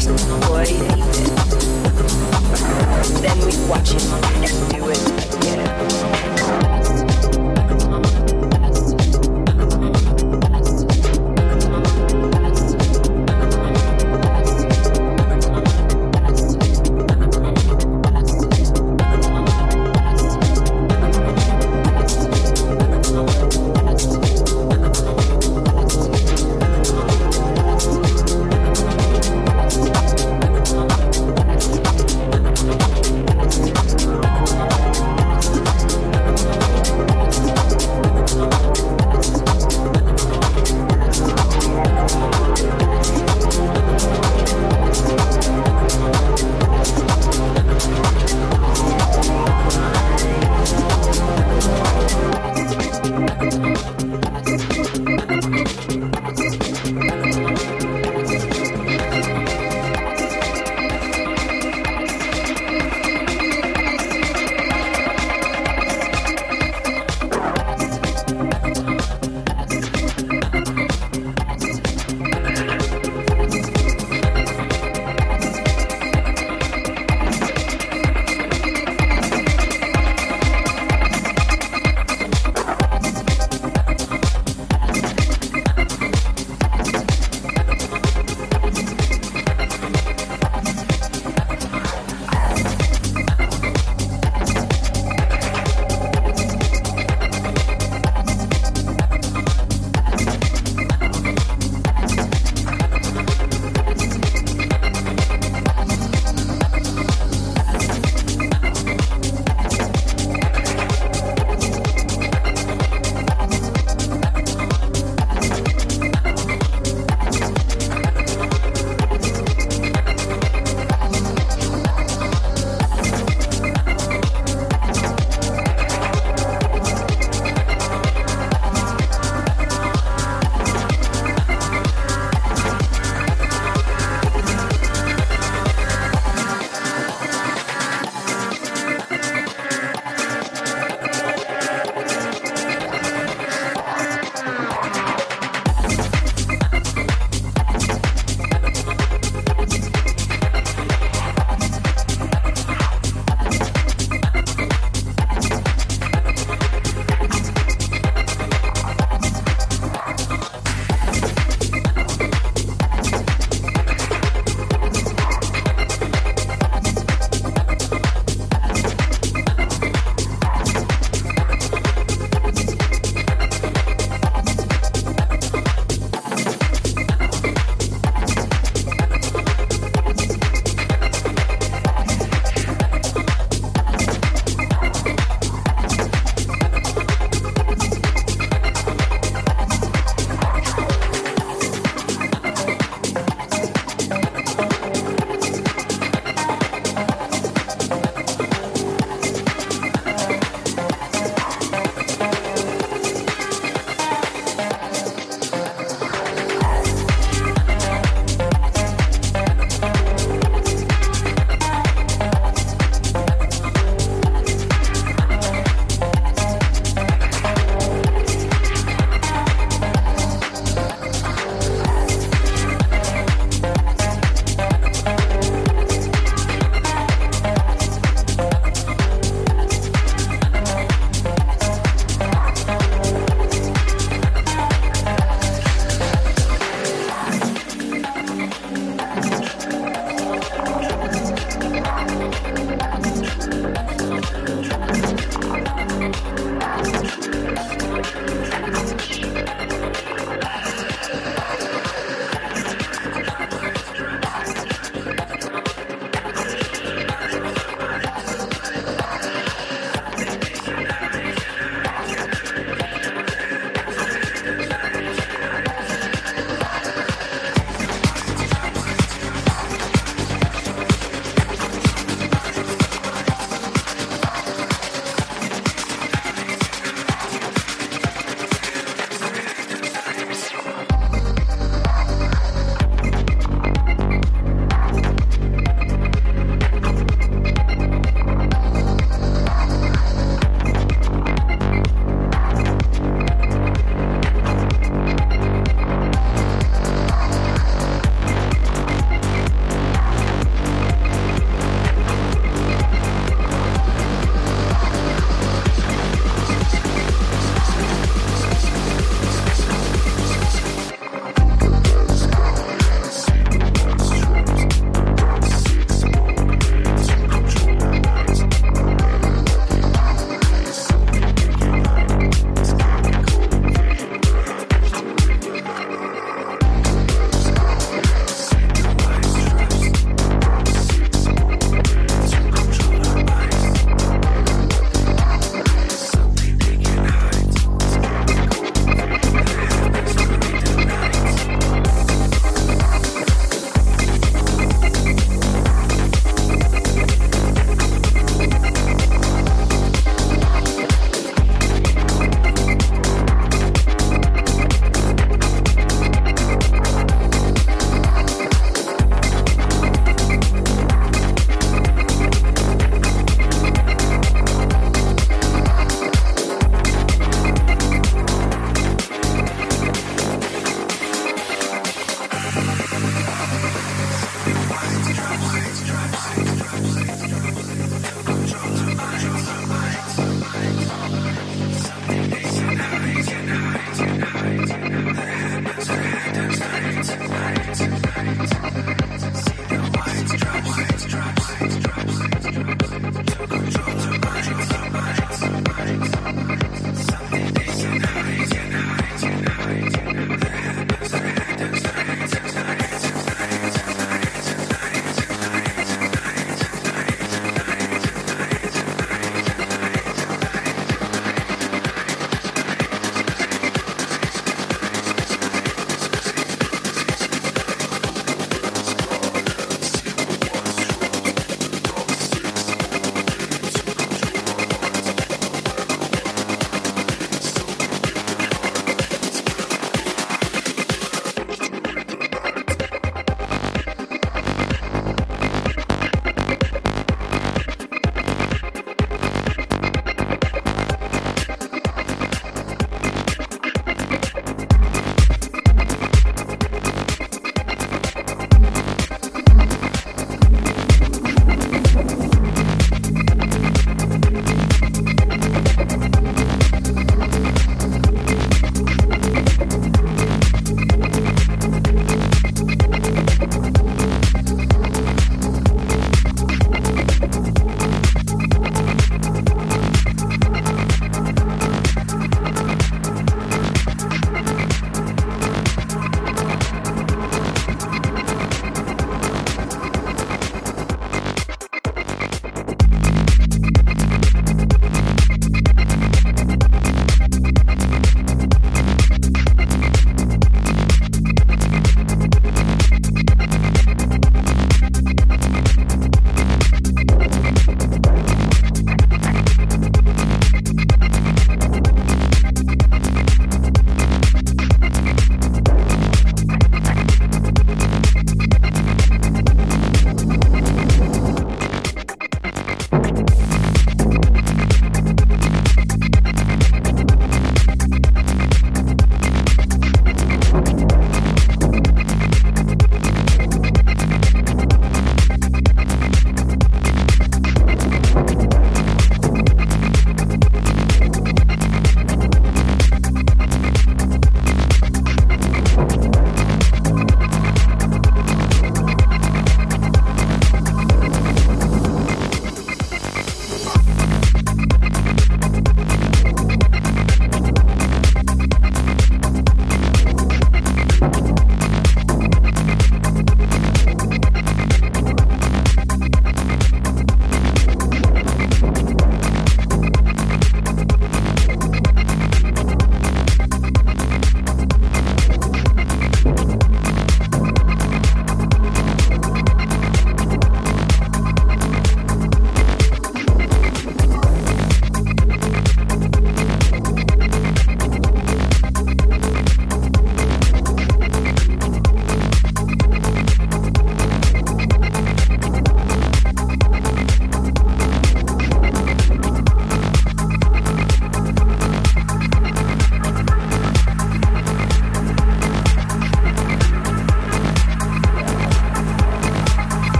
space it? Then we watch it and do it again.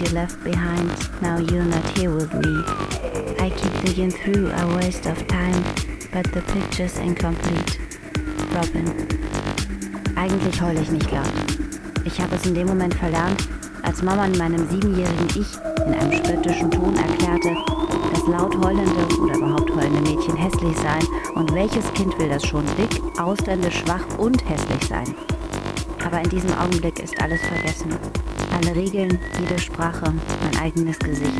You left behind, now you're not here with me. I keep digging through a waste of time, but the picture's incomplete. Robin. Eigentlich heule ich nicht laut. Ich habe es in dem Moment verlernt, als Mama in meinem siebenjährigen Ich in einem spöttischen Ton erklärte, dass laut heulende oder überhaupt heulende Mädchen hässlich seien und welches Kind will das schon dick, ausländisch, schwach und hässlich sein. Aber in diesem Augenblick ist alles vergessen. Alle Regeln, jede Sprache, mein eigenes Gesicht.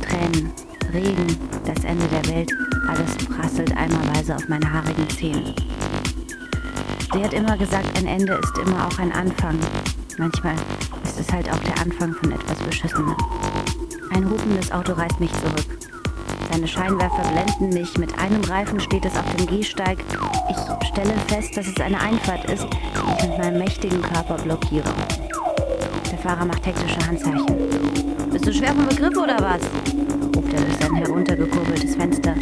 Tränen, Regen, das Ende der Welt, alles prasselt eimerweise auf meine haarigen Zähne. Sie hat immer gesagt, ein Ende ist immer auch ein Anfang. Manchmal ist es halt auch der Anfang von etwas Beschissenem. Ein hupendes Auto reißt mich zurück. Seine Scheinwerfer blenden mich. Mit einem Reifen steht es auf dem Gehsteig. Ich stelle fest, dass es eine Einfahrt ist, die ich mit meinem mächtigen Körper blockiere. Fahrer macht hektische Handzeichen. Bist du schwer vom Begriff oder was? ruft er durch sein heruntergekurbeltes Fenster.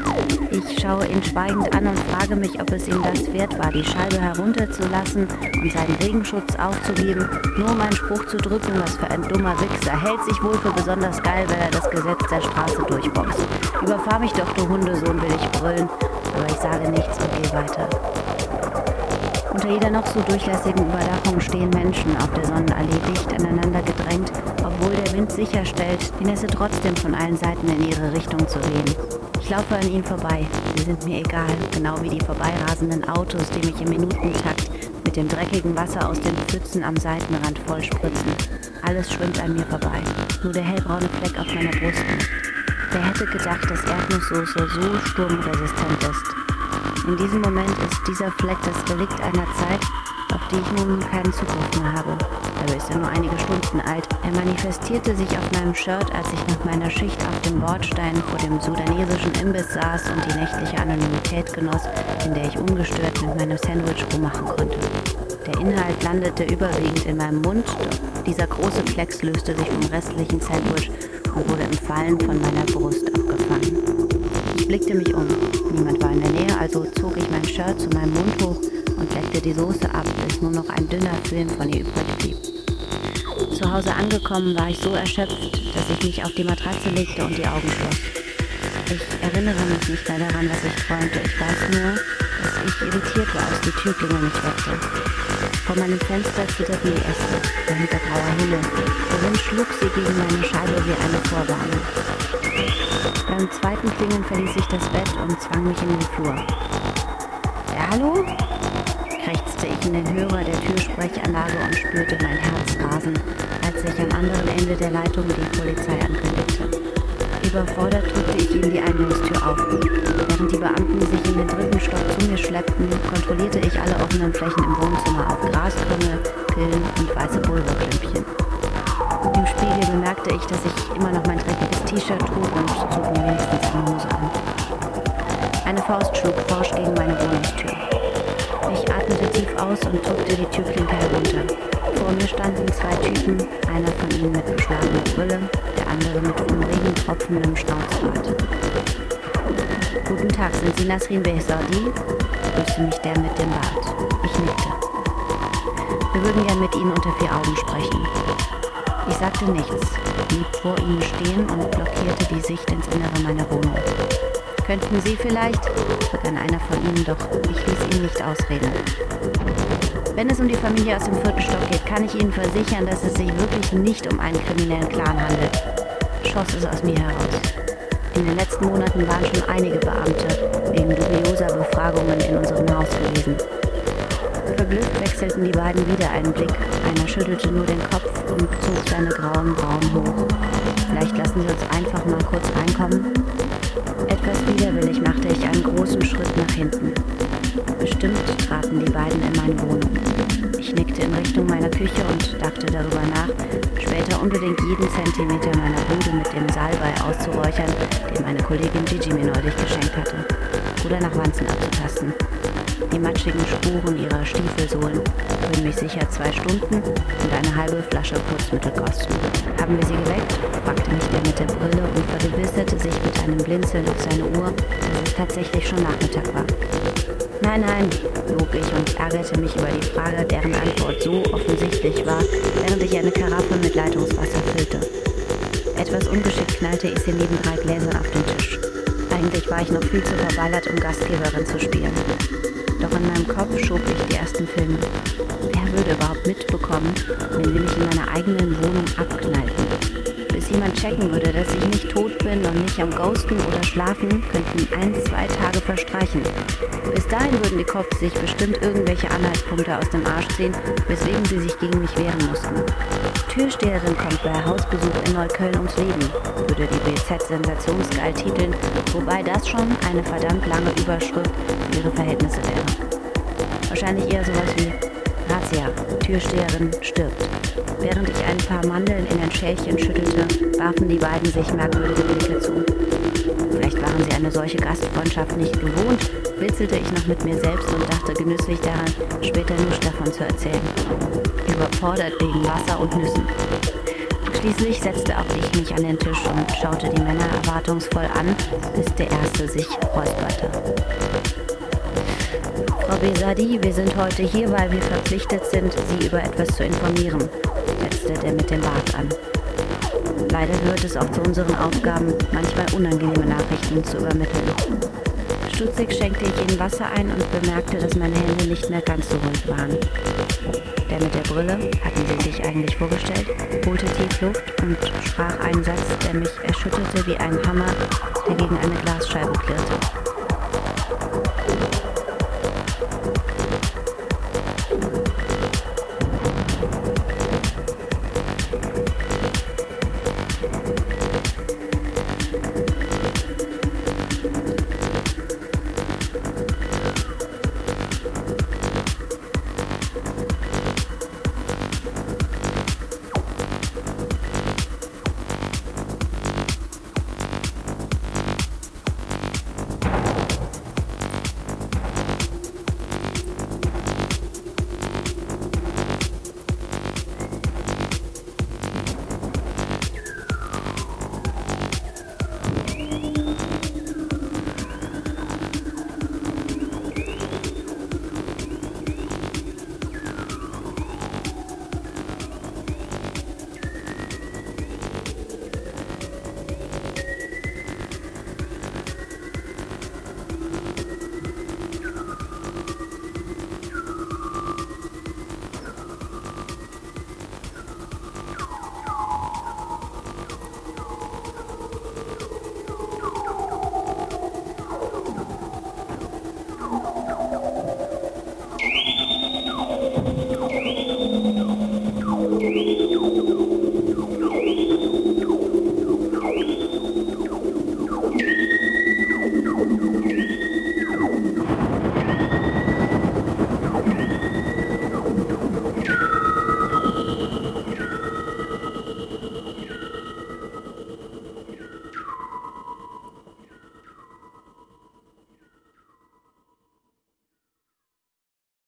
Ich schaue ihn schweigend an und frage mich, ob es ihm das wert war, die Scheibe herunterzulassen und seinen Regenschutz aufzugeben, nur um einen Spruch zu drücken, was für ein dummer Wichser. Hält sich wohl für besonders geil, wenn er das Gesetz der Straße durchboxt. Überfahr mich doch, du Hundesohn, will ich brüllen, aber ich sage nichts und gehe weiter. Unter jeder noch so durchlässigen Überdachung stehen Menschen auf der Sonnenallee dicht aneinander gedrängt, obwohl der Wind sicherstellt, die Nässe trotzdem von allen Seiten in ihre Richtung zu wehen. Ich laufe an ihnen vorbei. Sie sind mir egal, genau wie die vorbeirasenden Autos, die mich im Minutentakt mit dem dreckigen Wasser aus den Pfützen am Seitenrand vollspritzen. Alles schwimmt an mir vorbei. Nur der hellbraune Fleck auf meiner Brust. Wer hätte gedacht, dass Erdnusssoße so sturmresistent ist? In diesem Moment ist dieser Fleck das Relikt einer Zeit, auf die ich nun keinen Zugriff mehr habe. Dabei ist er nur einige Stunden alt. Er manifestierte sich auf meinem Shirt, als ich nach meiner Schicht auf dem Bordstein vor dem sudanesischen Imbiss saß und die nächtliche Anonymität genoss, in der ich ungestört mit meinem Sandwich rummachen konnte. Der Inhalt landete überwiegend in meinem Mund, doch dieser große Klecks löste sich vom restlichen Sandwich und wurde im Fallen von meiner Brust abgefangen. Ich blickte mich um. Niemand war in der Nähe, also zog ich mein Shirt zu meinem Mund hoch und leckte die Soße ab, bis nur noch ein dünner Film von ihr übrig blieb. Zu Hause angekommen war ich so erschöpft, dass ich mich auf die Matratze legte und die Augen schloss. Ich erinnere mich nicht mehr daran, was ich träumte. Ich weiß nur, dass ich irritiert war, als die Türklingel mich weckte. Vor meinem Fenster zitterten die Äste, dahinter grauer Himmel. Der schlug sie gegen meine Scheibe wie eine Vorwarnung. Beim zweiten Klingeln verließ ich das Bett und zwang mich in den Flur. Ja, hallo? krächzte ich in den Hörer der Türsprechanlage und spürte mein Herz rasen, als sich am anderen Ende der Leitung die Polizei ankündigte. Überfordert drückte ich ihm die Eingangstür auf. Während die Beamten sich in den dritten Stock zu mir schleppten, kontrollierte ich alle offenen Flächen im Wohnzimmer auf Graskrümmel, Pillen und weiße Pulverklümpchen. Im Spiegel bemerkte ich, dass ich immer noch mein dreckiges T-Shirt trug und zog mir wenigstens eine Hose an. Eine Faust schlug forsch gegen meine Wohnungstür. Ich atmete tief aus und drückte die Türklinke herunter. Vor mir standen zwei Typen, einer von ihnen mit beschlagener Brille, der andere mit vom Regen tropfendem Schnauzbart. Guten Tag, sind Sie Nasrin Behzadi? grüßte mich der mit dem Bart. Ich nickte. Wir würden gern mit Ihnen unter vier Augen sprechen. Ich sagte nichts, blieb vor ihnen stehen und blockierte die Sicht ins Innere meiner Wohnung. Könnten Sie vielleicht, begann einer von ihnen, doch ich ließ ihn nicht ausreden. Wenn es um die Familie aus dem vierten Stock geht, kann ich Ihnen versichern, dass es sich wirklich nicht um einen kriminellen Clan handelt. Schoss es aus mir heraus. In den letzten Monaten waren schon einige Beamte wegen dubioser Befragungen in unserem Haus gewesen. Verblüfft wechselten die beiden wieder einen Blick. Einer schüttelte nur den Kopf und zog seine grauen Brauen hoch. Vielleicht lassen Sie uns einfach mal kurz reinkommen. Etwas widerwillig machte ich einen großen Schritt nach hinten. Bestimmt traten die beiden in meine Wohnung. Ich nickte in Richtung meiner Küche und dachte darüber nach, später unbedingt jeden Zentimeter meiner Bude mit dem Salbei auszuräuchern, den meine Kollegin Gigi mir neulich geschenkt hatte. Oder nach Wanzen abzutasten. Die matschigen Spuren ihrer Stiefelsohlen würden mich sicher zwei Stunden und eine halbe Flasche Putzmittel kosten. Haben wir sie geweckt? fragte mich der mit der Brille und vergewisserte sich mit einem Blinzeln auf seine Uhr, dass es tatsächlich schon Nachmittag war. Nein, nein, log ich und ärgerte mich über die Frage, deren Antwort so offensichtlich war, während ich eine Karaffe mit Leitungswasser füllte. Etwas ungeschickt knallte ich sie neben drei Gläsern auf den Tisch. Eigentlich war ich noch viel zu verballert, um Gastgeberin zu spielen. Doch in meinem Kopf schob ich die ersten Filme. Wer würde überhaupt mitbekommen, wenn sie mich in meiner eigenen Wohnung abknallten? Bis jemand checken würde, dass ich nicht tot bin und nicht am Ghosten oder schlafen, könnten ein, zwei Tage verstreichen. Bis dahin würden die Cops sich bestimmt irgendwelche Anhaltspunkte aus dem Arsch ziehen, weswegen sie sich gegen mich wehren mussten. Türsteherin kommt bei Hausbesuch in Neukölln ums Leben, würde die BZ sensationsgeil titeln, wobei das schon eine verdammt lange Überschrift für ihre Verhältnisse wäre. Wahrscheinlich eher sowas wie Razzia, Türsteherin stirbt. Während ich ein paar Mandeln in ein Schälchen schüttelte, warfen die beiden sich merkwürdige Blicke zu. Vielleicht waren sie eine solche Gastfreundschaft nicht gewohnt, witzelte ich noch mit mir selbst und dachte genüsslich daran, später nichts davon zu erzählen. Überfordert wegen Wasser und Nüssen. Schließlich setzte auch ich mich an den Tisch und schaute die Männer erwartungsvoll an, bis der erste sich räusperte. Frau Besadi, wir sind heute hier, weil wir verpflichtet sind, Sie über etwas zu informieren, setzte der mit dem Bart an. Leider gehört es auch zu unseren Aufgaben, manchmal unangenehme Nachrichten zu übermitteln. Stutzig schenkte ich ihnen Wasser ein und bemerkte, dass meine Hände nicht mehr ganz so ruhig waren. Der mit der Brille, hatten sie sich eigentlich vorgestellt, holte tief Luft und sprach einen Satz, der mich erschütterte wie ein Hammer, der gegen eine Glasscheibe klirrte.